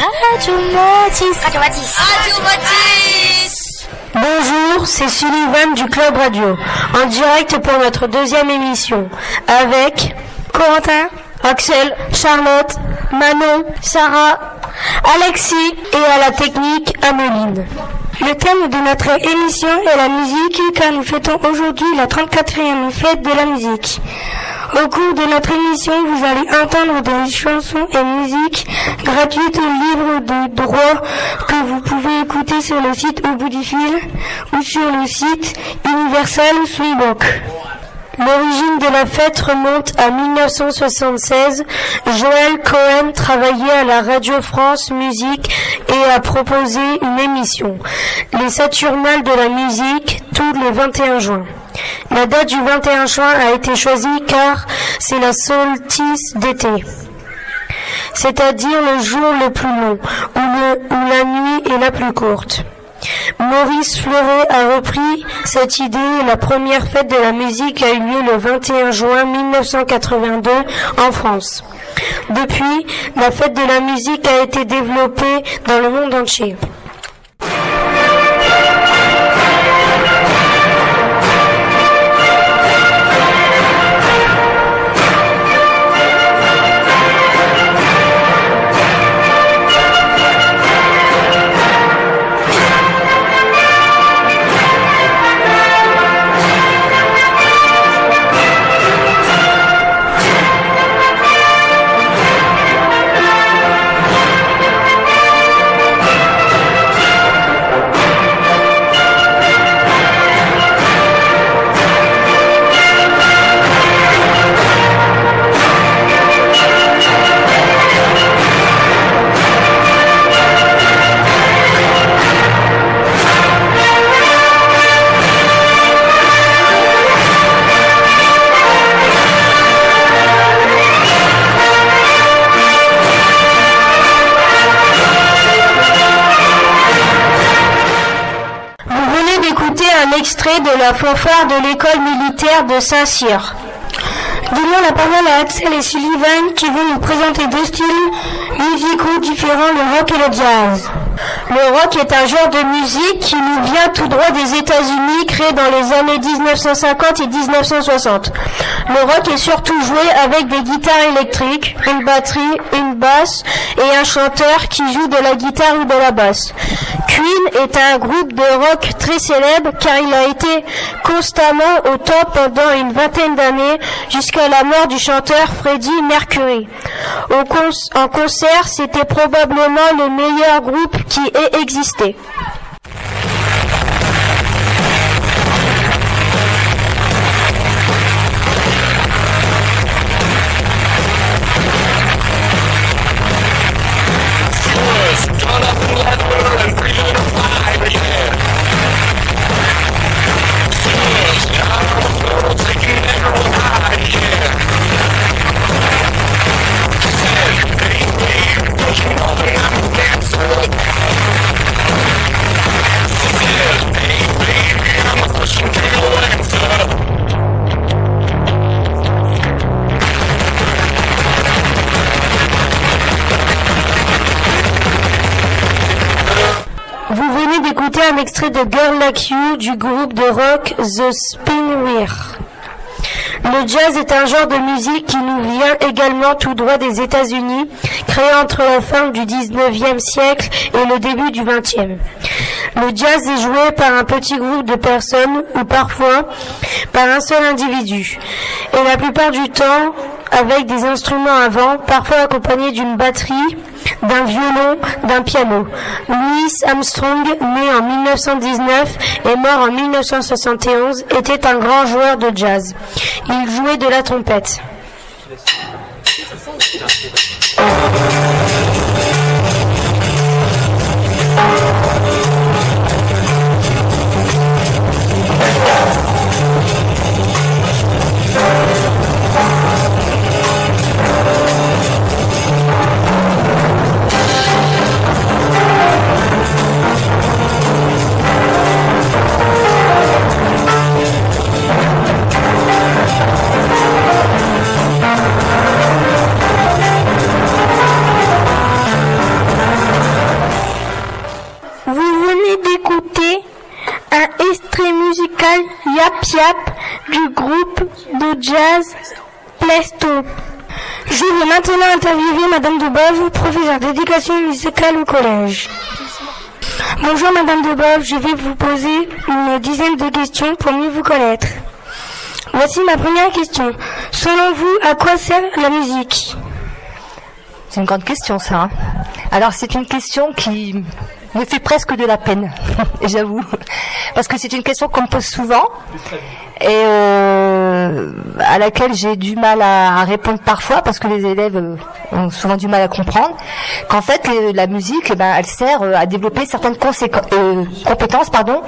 Radio Matis. Radio. Bonjour, c'est Sullivan du Club Radio, en direct pour notre deuxième émission, avec Corentin, Axel, Charlotte, Manon, Sarah, Alexis et à la technique Ameline. Le thème de notre émission est la musique car nous fêtons aujourd'hui la 34e fête de la musique. Au cours de notre émission, vous allez entendre des chansons et musiques gratuites libres de droit que vous pouvez écouter sur le site Au ou sur le site Universal Swingbook. L'origine de la fête remonte à 1976. Joël Cohen travaillait à la Radio France Musique et a proposé une émission, Les Saturnales de la musique, tous les 21 juin. La date du 21 juin a été choisie car c'est la solstice d'été c'est-à-dire le jour le plus long, où la nuit est la plus courte. Maurice Fleuret a repris cette idée et la première fête de la musique a eu lieu le 21 juin 1982 en France. Depuis, la fête de la musique a été développée dans le monde entier. De la fanfare de l'école militaire de Saint-Cyr. Donnons la parole à Axel et Sullivan qui vont nous présenter deux styles musicaux différents, le rock et le jazz. Le rock est un genre de musique qui nous vient tout droit des États-Unis, créé dans les années 1950 et 1960. Le rock est surtout joué avec des guitares électriques, une batterie, une basse et un chanteur qui joue de la guitare ou de la basse. Queen est un groupe de rock très célèbre car il a été constamment au top pendant une vingtaine d'années jusqu'à la mort du chanteur Freddie Mercury. En concert, c'était probablement le meilleur groupe qui ait existé. D'écouter un extrait de Girl Like You du groupe de rock The Spinwheel. Le jazz est un genre de musique qui nous vient également tout droit des États-Unis, créé entre la fin du 19e siècle et le début du 20e. Le jazz est joué par un petit groupe de personnes ou parfois par un seul individu. Et la plupart du temps avec des instruments avant, parfois accompagnés d'une batterie, d'un violon, d'un piano. Louis Armstrong, né en 1919 et mort en 1971, était un grand joueur de jazz. Il jouait de la trompette. Musical Yap Yap du groupe de jazz Plesto. Je vais maintenant interviewer Madame Debove, professeure d'éducation musicale au collège. Bonjour Madame Debove, je vais vous poser une dizaine de questions pour mieux vous connaître. Voici ma première question. Selon vous, à quoi sert la musique? C'est une grande question ça. Hein. Alors c'est une question qui me fait presque de la peine, j'avoue, parce que c'est une question qu'on me pose souvent et euh, à laquelle j'ai du mal à, répondre parfois parce que les élèves euh, ont souvent du mal à comprendre qu'en fait la musique, eh ben, elle sert euh, à développer certaines compétences, pardon,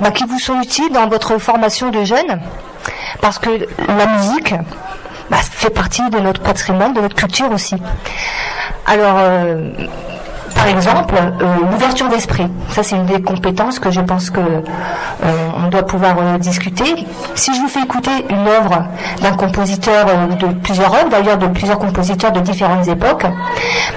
ben, qui vous sont utiles dans votre formation de jeunes, parce que la musique bah, fait partie de notre patrimoine, de notre culture aussi. Alors par exemple, euh, l'ouverture d'esprit. Ça, c'est une des compétences que je pense que euh, on doit pouvoir euh, discuter. Si je vous fais écouter une œuvre d'un compositeur, de plusieurs œuvres, d'ailleurs de plusieurs compositeurs de différentes époques,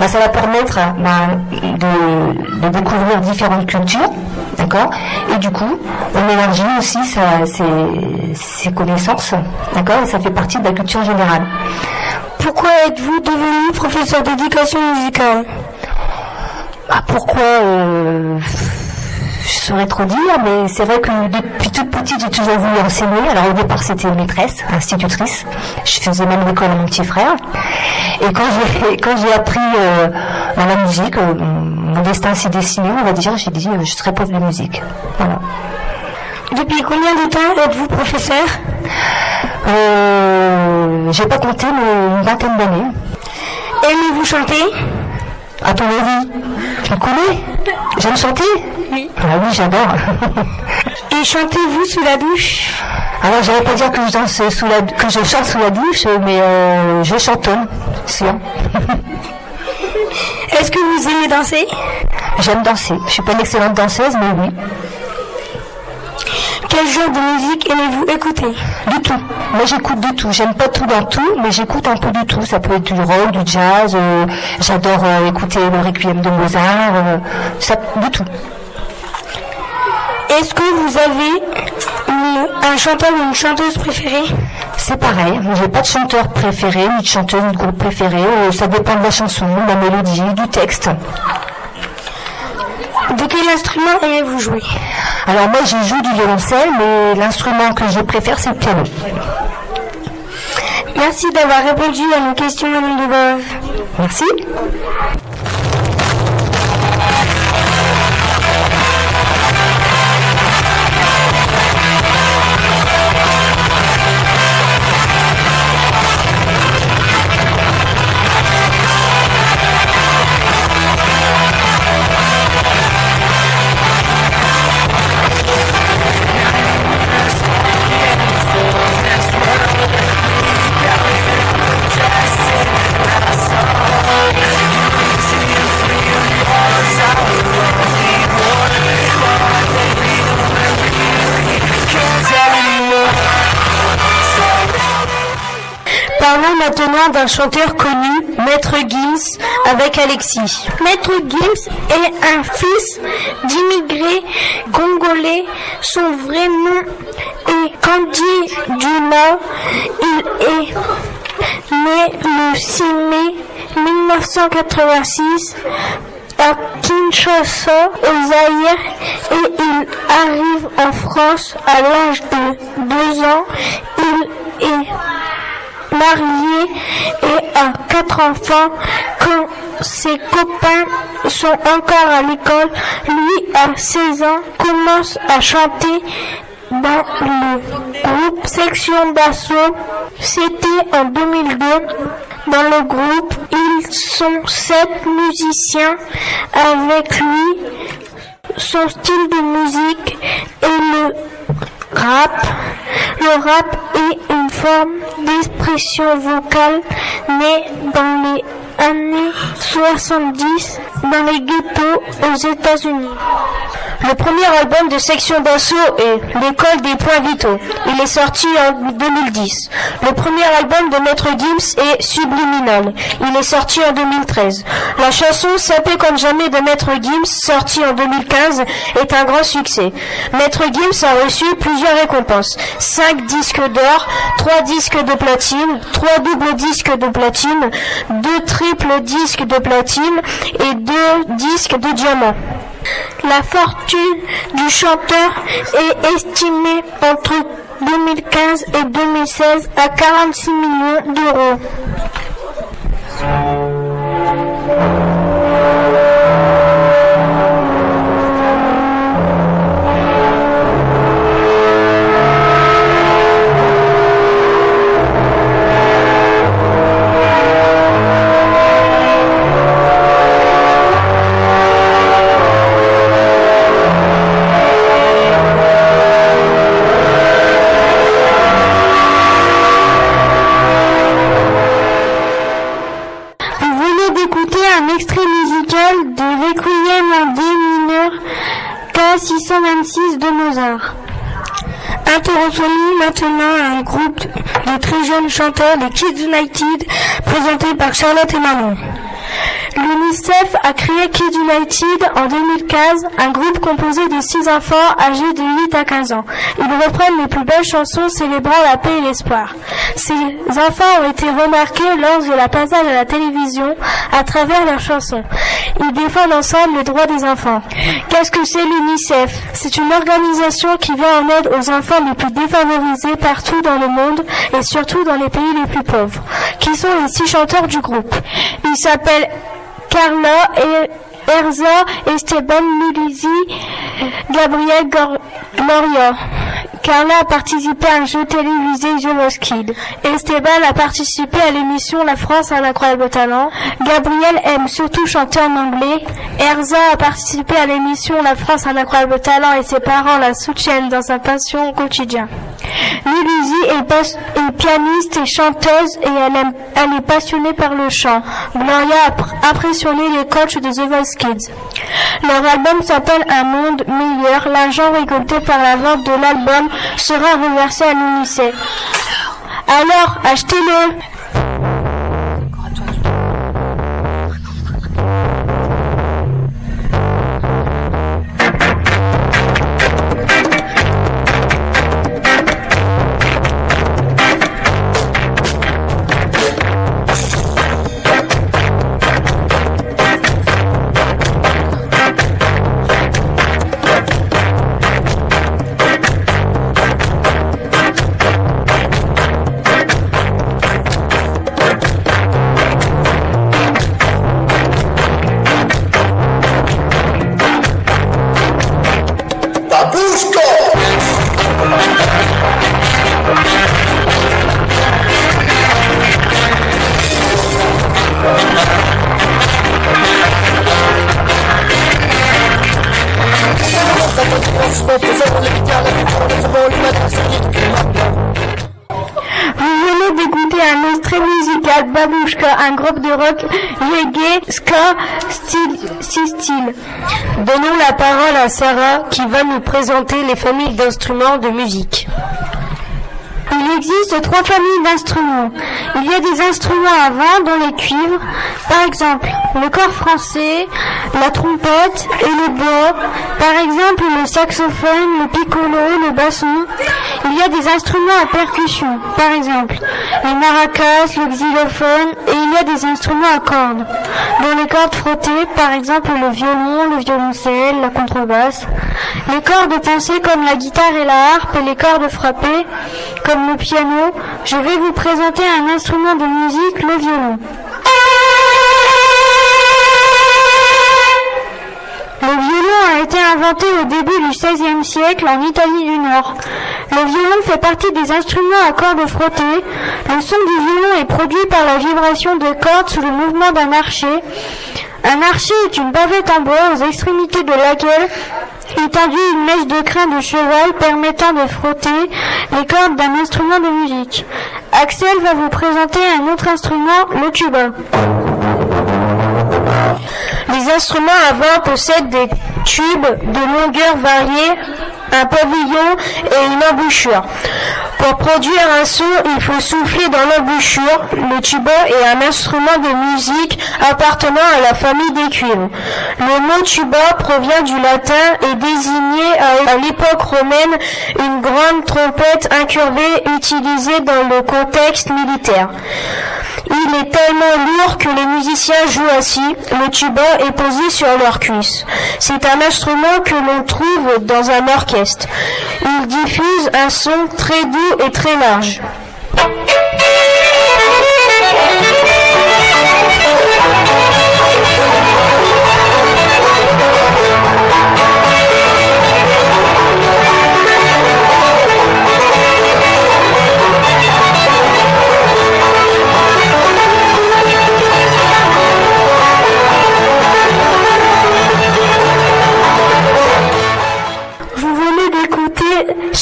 bah, ça va permettre bah, de, découvrir différentes cultures, d'accord? Et du coup, on élargit aussi ses, ses connaissances, d'accord? Et ça fait partie de la culture générale. Pourquoi êtes-vous devenu professeur d'éducation musicale? Ah, pourquoi euh, je saurais trop dire, mais c'est vrai que depuis toute petite, j'ai toujours voulu enseigner. Alors au départ, c'était maîtresse, institutrice. Je faisais même l'école à mon petit frère. Et quand j'ai quand j'ai appris euh, la musique, euh, mon destin s'est dessiné, on va dire. J'ai dit, je serai prof de musique. Voilà. Depuis combien de temps êtes-vous professeur? Euh, J'ai pas compté, mais une vingtaine d'années. Aimez-vous chanter? À ton avis? Tu me connais J'aime chanter Oui. Ah oui, j'adore. Et chantez-vous sous la douche? Alors, j'allais pas dire que je danse sous la, que je chante sous la douche, mais euh, je chantonne, sûr. Est-ce que vous aimez danser? J'aime danser. Je suis pas une excellente danseuse, mais oui. Quel genre de musique aimez-vous écouter? Du tout. Moi j'écoute du tout. J'aime pas tout dans tout, mais j'écoute un peu du tout. Ça peut être du rock, du jazz. Euh, j'adore euh, écouter le requiem de Mozart. Euh, ça, du tout. Est-ce que vous avez un chanteur ou une chanteuse préférée? C'est pareil. Moi j'ai pas de chanteur préféré, ni de chanteuse, ni de groupe préféré. ça dépend de la chanson, de la mélodie, du texte. De quel instrument aimez-vous jouer? Alors moi je joue du violoncelle, mais l'instrument que je préfère c'est le piano. Merci d'avoir répondu à nos questions, Madame Debove. Merci. D'un chanteur connu, Maître Gims, avec Alexis. Maître Gims est un fils d'immigrés congolais. Son vrai nom est Candy Duma. Il est né le 6 mai 1986 à Kinshasa, au Zaïre, et il arrive en France à l'âge de 2 ans. Il est marié et a quatre enfants. Quand ses copains sont encore à l'école, lui à 16 ans commence à chanter dans le groupe Section d'Assaut. C'était en 2002. Dans le groupe, ils sont sept musiciens avec lui. Son style de musique est le rap. Le rap est forme d'expression vocale née dans les années 70 dans les ghettos aux États-Unis. Le premier album de section d'assaut est L'école des points vitaux. Il est sorti en 2010. Le premier album de Maître Gims est Subliminal. Il est sorti en 2013. La chanson Sapé comme jamais de Maître Gims, sortie en 2015, est un grand succès. Maître Gims a reçu plusieurs récompenses. 5 disques d'or, 3 disques de platine, 3 doubles disques de platine, 2 triples disques de platine et 2 disques de diamant. La fortune du chanteur est estimée entre 2015 et 2016 à 46 millions d'euros. Très jeunes chanteurs des Kids United présenté par Charlotte et Manon. L'UNICEF a créé Kids United en 2015, un groupe composé de six enfants âgés de 8 à 15 ans. Ils reprennent les plus belles chansons célébrant la paix et l'espoir. Ces enfants ont été remarqués lors de la passage à la télévision à travers leurs chansons. Ils défendent ensemble les droits des enfants. Qu'est-ce que c'est l'UNICEF? C'est une organisation qui vient en aide aux enfants les plus défavorisés partout dans le monde et surtout dans les pays les plus pauvres. Qui sont les six chanteurs du groupe Ils s'appellent Carla et Erza, Esteban Mulizi, Gabriel Gloria. Carla a participé à un jeu télévisé The Voice Kid. Esteban a participé à l'émission La France a un incroyable talent. Gabriel aime surtout chanter en anglais. Erza a participé à l'émission La France a un incroyable talent et ses parents la soutiennent dans sa passion au quotidien. Est, pianiste et chanteuse et elle, est passionnée par le chant. Gloria a pr- impressionné les coachs de The Voice Kids. Leur album s'appelle Un monde meilleur. L'argent récolté par la vente de l'album sera reversé à l'UNICEF. Alors, achetez-le Vous venez d'écouter un extrait musical Babouchka, un groupe de rock reggae, ska, style. Donnons la parole à Sarah qui va nous présenter les familles d'instruments de musique. Il existe trois familles d'instruments. Il y a des instruments à vent dont les cuivres, par exemple le corps français, la trompette et le bois, par exemple le saxophone, le piccolo, le basson. Il y a des instruments à percussion, par exemple les maracas, le xylophone, et il y a des instruments à cordes, dont les cordes frottées, par exemple le violon, le violoncelle, la contrebasse. Les cordes pincées comme la guitare et la harpe et les cordes frappées comme le piano. Je vais vous présenter un instrument de musique, le violon. Le violon a été inventé au début du XVIe siècle en Italie du Nord. Le violon fait partie des instruments à cordes frottées. Le son du violon est produit par la vibration de cordes sous le mouvement d'un archet. Un archet est une bavette en bois aux extrémités de laquelle est induit une mèche de crin de cheval permettant de frotter les cordes d'un instrument de musique. Axel va vous présenter un autre instrument, le tuba. Les instruments à vent possèdent des tube de longueur variée, un pavillon et une embouchure. Pour produire un son, il faut souffler dans l'embouchure. Le tuba est un instrument de musique appartenant à la famille des cuivres. Le mot tuba provient du latin et désignait à l'époque romaine une grande trompette incurvée utilisée dans le contexte militaire. Il est tellement lourd que les musiciens jouent assis. Le tuba est posé sur leur cuisse. C'est un instrument que l'on trouve dans un orchestre. Il diffuse un son très doux et très large.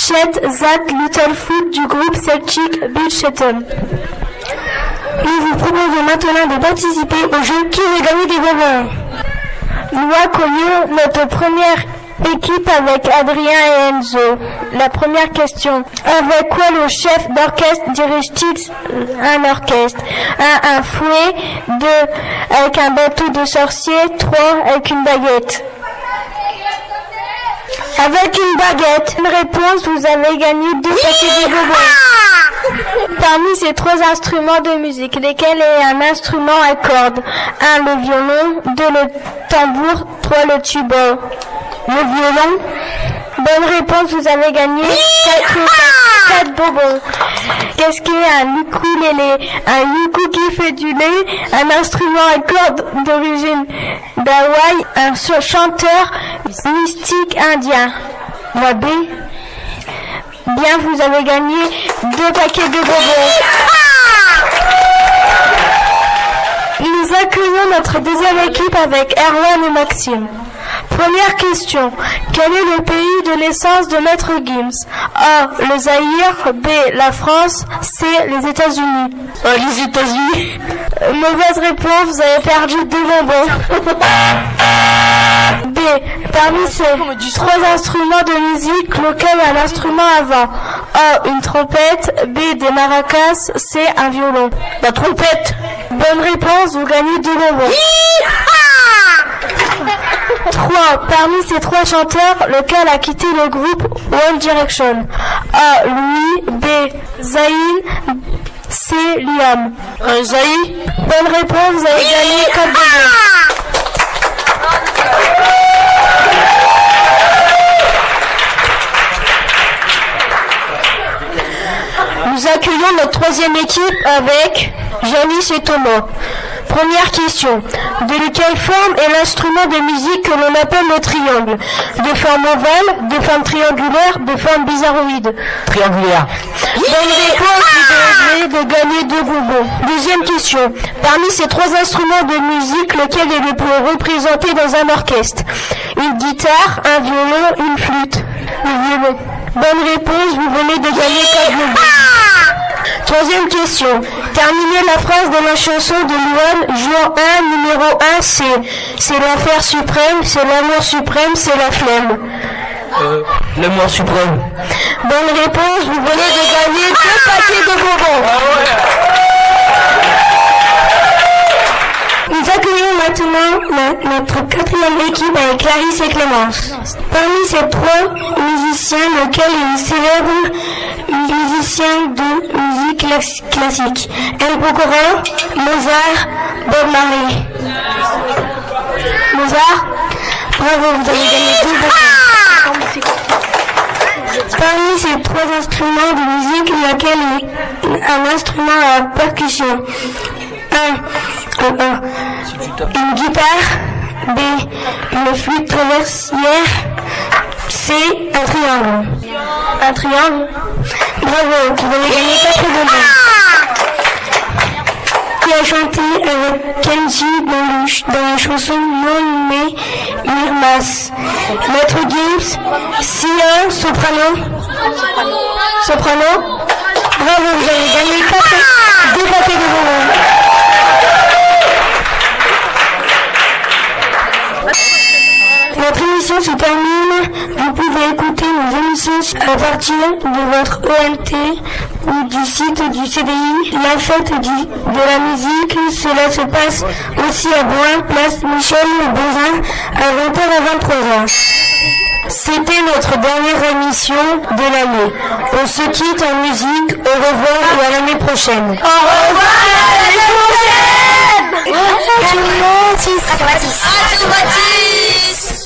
Shed That Little Foot du groupe Celtic Beachton. Nous vous proposons maintenant de participer au jeu Qui veut gagner des bonbons Nous accueillons notre première équipe avec Adrien et Enzo. La première question. Avec quoi le chef d'orchestre dirige-t-il un orchestre? 1. Un fouet 2. Avec un bateau de sorcier 3. Avec une baguette avec une baguette. Une réponse, vous avez gagné deux paquets de bonbons. Parmi ces trois instruments de musique, lesquels est un instrument à cordes? 1. Le violon 2. Le tambour 3. Le tuba Le violon? Bonne réponse, vous avez gagné 4, bonbons. Qu'est-ce qu'est un ukulélé? Un uku qui fait du lait, un instrument à cordes d'origine d'Hawaï, un chanteur mystique indien. La B. Bien, vous avez gagné deux paquets de bonbons. Nous accueillons notre deuxième équipe avec Erwan et Maxime. Première question. Quel est le pays de naissance de Maître Gims? A. Le Zaïre. B. La France. C. Les États-Unis. les États-Unis. mauvaise réponse, vous avez perdu deux bonbons. B. Parmi ces trois instruments de musique, lequel est un instrument avant? A. Une trompette. B. Des maracas. C. Un violon. La trompette. Bonne réponse, vous gagnez deux bonbons. 3. Parmi ces trois chanteurs, lequel a quitté le groupe One Direction? A. Louis B. Zayn C. Liam euh, Zayn Bonne réponse, vous avez gagné 4 Nous accueillons notre troisième équipe avec Janice et Thomas. Première question. De quelle forme est l'instrument de musique que l'on appelle le triangle De forme ovale, de forme triangulaire, de forme bizarroïde Triangulaire. Bonne réponse, vous devez de gagner deux bonbons. Deuxième question. Parmi ces trois instruments de musique, lequel est le plus représenté dans un orchestre? Une guitare, un violon, une flûte Le violon. Bonne réponse, vous venez de gagner quatre bonbons. Troisième question. Terminez la phrase de la chanson de Luan, jour 1, numéro 1, c'est c'est l'enfer suprême, c'est l'amour suprême, c'est la flemme. Euh, l'amour suprême. Bonne réponse, vous venez de gagner deux paquets de bonbons. Nous accueillons maintenant notre quatrième équipe avec Clarisse et Clémence. Parmi ces trois musiciens, lequel est célèbre musicien de musique classique El Pokora, Mozart, Bob Marley. Mozart, bravo, vous. Parmi ces trois instruments de musique, lequel est un instrument à percussion? 1. Une guitare. B. Une flûte traversière. C. Un triangle. Un triangle? Bravo, vous avez gagné 4 bonbons. Qui a chanté avec Kenji dans, dans la chanson Non mais Mirmas. Maître Gibbs, Sia, soprano. Soprano. Bravo, vous avez gagné 4 de votre ENT ou du site du CDI. La fête du, de la musique, cela se passe aussi à Boin, place Michel Bozin, à 20h à 23h. C'était notre dernière émission de l'année. On se quitte en musique. Au revoir et à l'année prochaine. Au revoir à l'année prochaine. Radio Mathis.